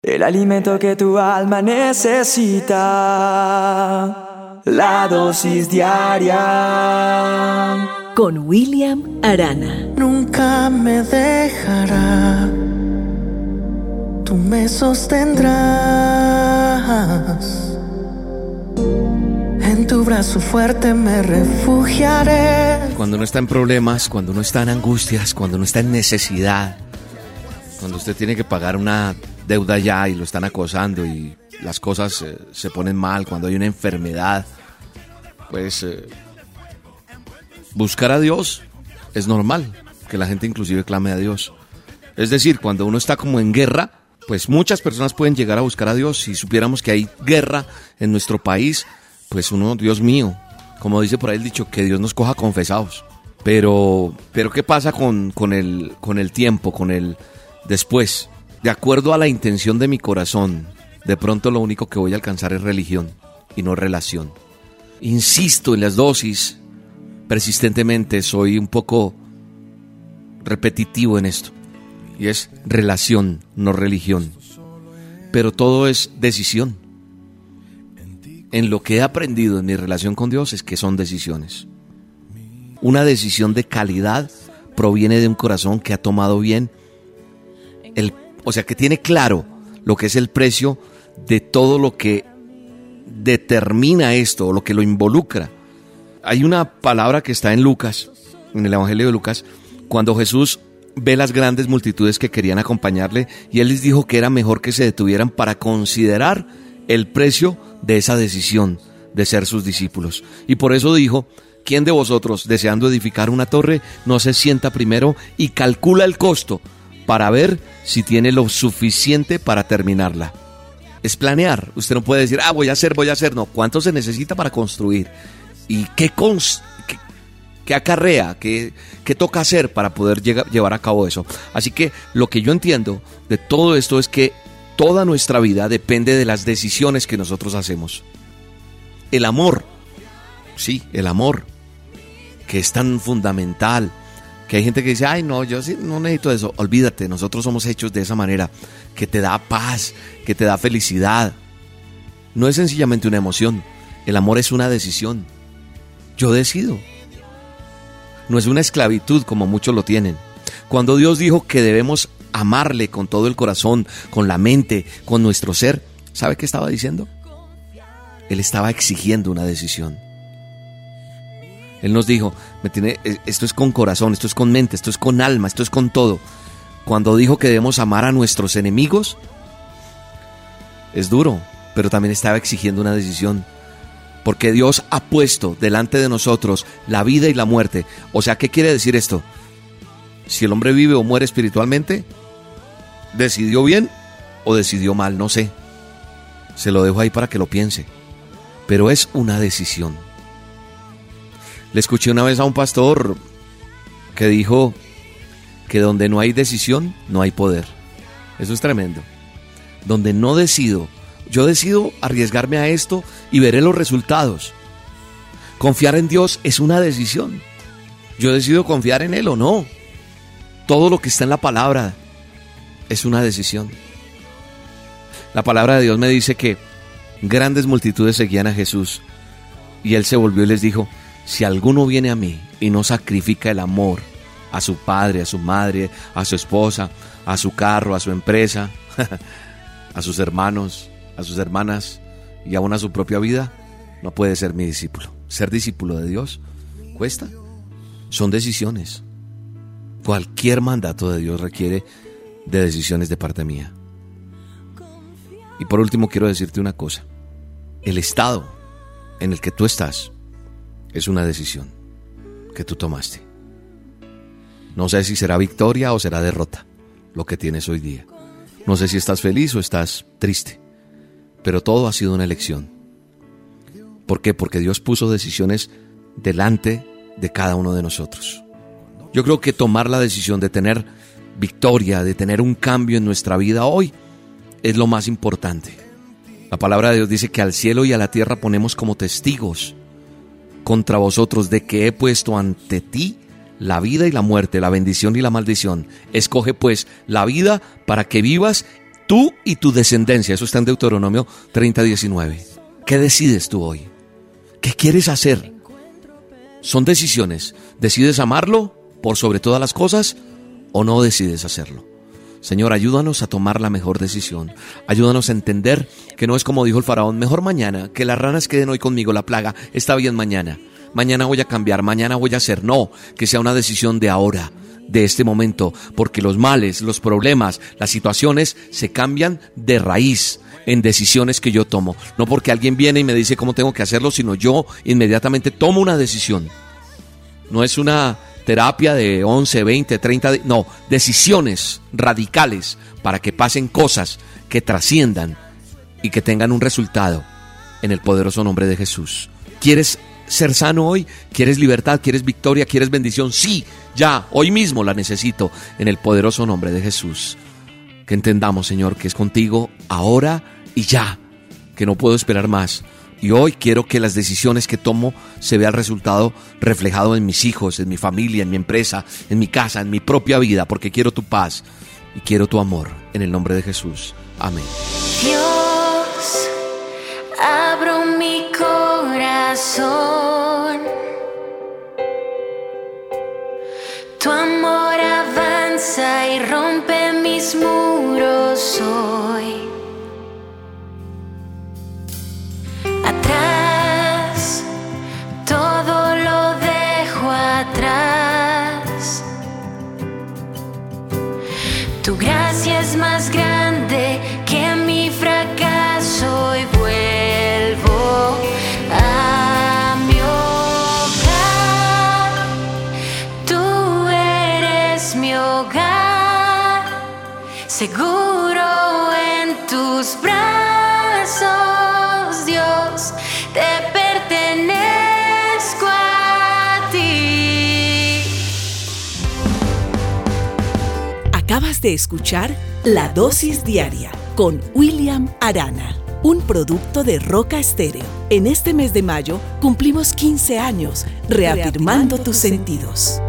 El alimento que tu alma necesita. La dosis diaria. Con William Arana. Nunca me dejará. Tú me sostendrás. En tu brazo fuerte me refugiaré. Cuando uno está en problemas, cuando uno está en angustias, cuando uno está en necesidad, cuando usted tiene que pagar una deuda ya y lo están acosando y las cosas eh, se ponen mal, cuando hay una enfermedad, pues eh, buscar a Dios es normal, que la gente inclusive clame a Dios. Es decir, cuando uno está como en guerra, pues muchas personas pueden llegar a buscar a Dios. Si supiéramos que hay guerra en nuestro país, pues uno, Dios mío, como dice por ahí el dicho, que Dios nos coja confesados. Pero, pero ¿qué pasa con, con, el, con el tiempo, con el después? De acuerdo a la intención de mi corazón, de pronto lo único que voy a alcanzar es religión y no relación. Insisto en las dosis, persistentemente soy un poco repetitivo en esto. Y es relación, no religión. Pero todo es decisión. En lo que he aprendido en mi relación con Dios es que son decisiones. Una decisión de calidad proviene de un corazón que ha tomado bien o sea, que tiene claro lo que es el precio de todo lo que determina esto lo que lo involucra. Hay una palabra que está en Lucas, en el Evangelio de Lucas, cuando Jesús ve las grandes multitudes que querían acompañarle y él les dijo que era mejor que se detuvieran para considerar el precio de esa decisión de ser sus discípulos. Y por eso dijo, ¿quién de vosotros, deseando edificar una torre, no se sienta primero y calcula el costo para ver si tiene lo suficiente para terminarla. Es planear. Usted no puede decir, ah, voy a hacer, voy a hacer. No, ¿cuánto se necesita para construir? ¿Y qué, qué, acarrea? Qué, ¿Qué toca hacer para poder llevar a cabo eso? Así que lo que yo entiendo de todo esto es que toda nuestra vida depende de las decisiones que nosotros hacemos. El amor, sí, el amor, que es tan fundamental que hay gente que dice, ay, no, yo sí no necesito eso. Olvídate, nosotros somos hechos de esa manera, que te da paz, que te da felicidad. No es sencillamente una emoción, el amor es una decisión. Yo decido. No es una esclavitud como muchos lo tienen. Cuando Dios dijo que debemos amarle con todo el corazón, con la mente, con nuestro ser, ¿sabe qué estaba diciendo? Él estaba exigiendo una decisión. Él nos dijo, eh, esto es con corazón, esto es con mente, esto es con alma, esto es con todo. Cuando dijo que debemos amar a nuestros enemigos, es duro, pero también estaba exigiendo una decisión. Porque Dios ha puesto delante de nosotros la vida y la muerte. O sea, ¿qué quiere decir esto? Si el hombre vive o muere espiritualmente, ¿decidió bien o decidió mal? No sé. Se lo dejo ahí para que lo piense. Pero es una decisión. Le escuché una vez a un pastor que dijo que donde no hay decisión, no hay poder. Eso es tremendo. Donde no decido, yo decido arriesgarme a esto y veré los resultados. Confiar en Dios es una decisión. Yo decido confiar en Él o no. Todo lo que está en la palabra es una decisión. La palabra de Dios me dice que grandes multitudes seguían a Jesús y Él se volvió y les dijo, si alguno viene a mí y no sacrifica el amor a su padre, a su madre, a su esposa, a su carro, a su empresa, a sus hermanos, a sus hermanas y aún a su propia vida, no puede ser mi discípulo. Ser discípulo de Dios cuesta. Son decisiones. Cualquier mandato de Dios requiere de decisiones de parte mía. Y por último quiero decirte una cosa. El estado en el que tú estás es una decisión que tú tomaste. No sé si será victoria o será derrota lo que tienes hoy día. No sé si estás feliz o estás triste, pero todo ha sido una elección. ¿Por qué? Porque Dios puso decisiones delante de cada uno de nosotros. Yo creo que tomar la decisión de tener victoria, de tener un cambio en nuestra vida hoy, es lo más importante. La palabra de Dios dice que al cielo y a la tierra ponemos como testigos contra vosotros de que he puesto ante ti la vida y la muerte, la bendición y la maldición. Escoge pues la vida para que vivas Tú y tu descendencia, eso está en Deuteronomio 30, 19. ¿Qué decides tú hoy? ¿Qué quieres hacer? Son decisiones. ¿Decides amarlo por sobre todas las cosas o no decides hacerlo? Señor, ayúdanos a tomar la mejor decisión. Ayúdanos a entender que no es como dijo el faraón, mejor mañana, que las ranas queden hoy conmigo, la plaga está bien mañana. Mañana voy a cambiar, mañana voy a hacer. No, que sea una decisión de ahora, de este momento, porque los males, los problemas, las situaciones se cambian de raíz en decisiones que yo tomo. No porque alguien viene y me dice cómo tengo que hacerlo, sino yo inmediatamente tomo una decisión. No es una terapia de 11, 20, 30, no, decisiones radicales para que pasen cosas que trasciendan y que tengan un resultado en el poderoso nombre de Jesús. ¿Quieres ser sano hoy? ¿Quieres libertad? ¿Quieres victoria? ¿Quieres bendición? Sí, ya, hoy mismo la necesito en el poderoso nombre de Jesús. Que entendamos, Señor, que es contigo ahora y ya, que no puedo esperar más. Y hoy quiero que las decisiones que tomo se vea el resultado reflejado en mis hijos, en mi familia, en mi empresa, en mi casa, en mi propia vida, porque quiero tu paz y quiero tu amor. En el nombre de Jesús. Amén. Dios, abro mi corazón. Tu amor avanza y rompe mis muros. Más grande Acabas de escuchar La Dosis Diaria con William Arana, un producto de Roca Estéreo. En este mes de mayo cumplimos 15 años reafirmando tus sentidos.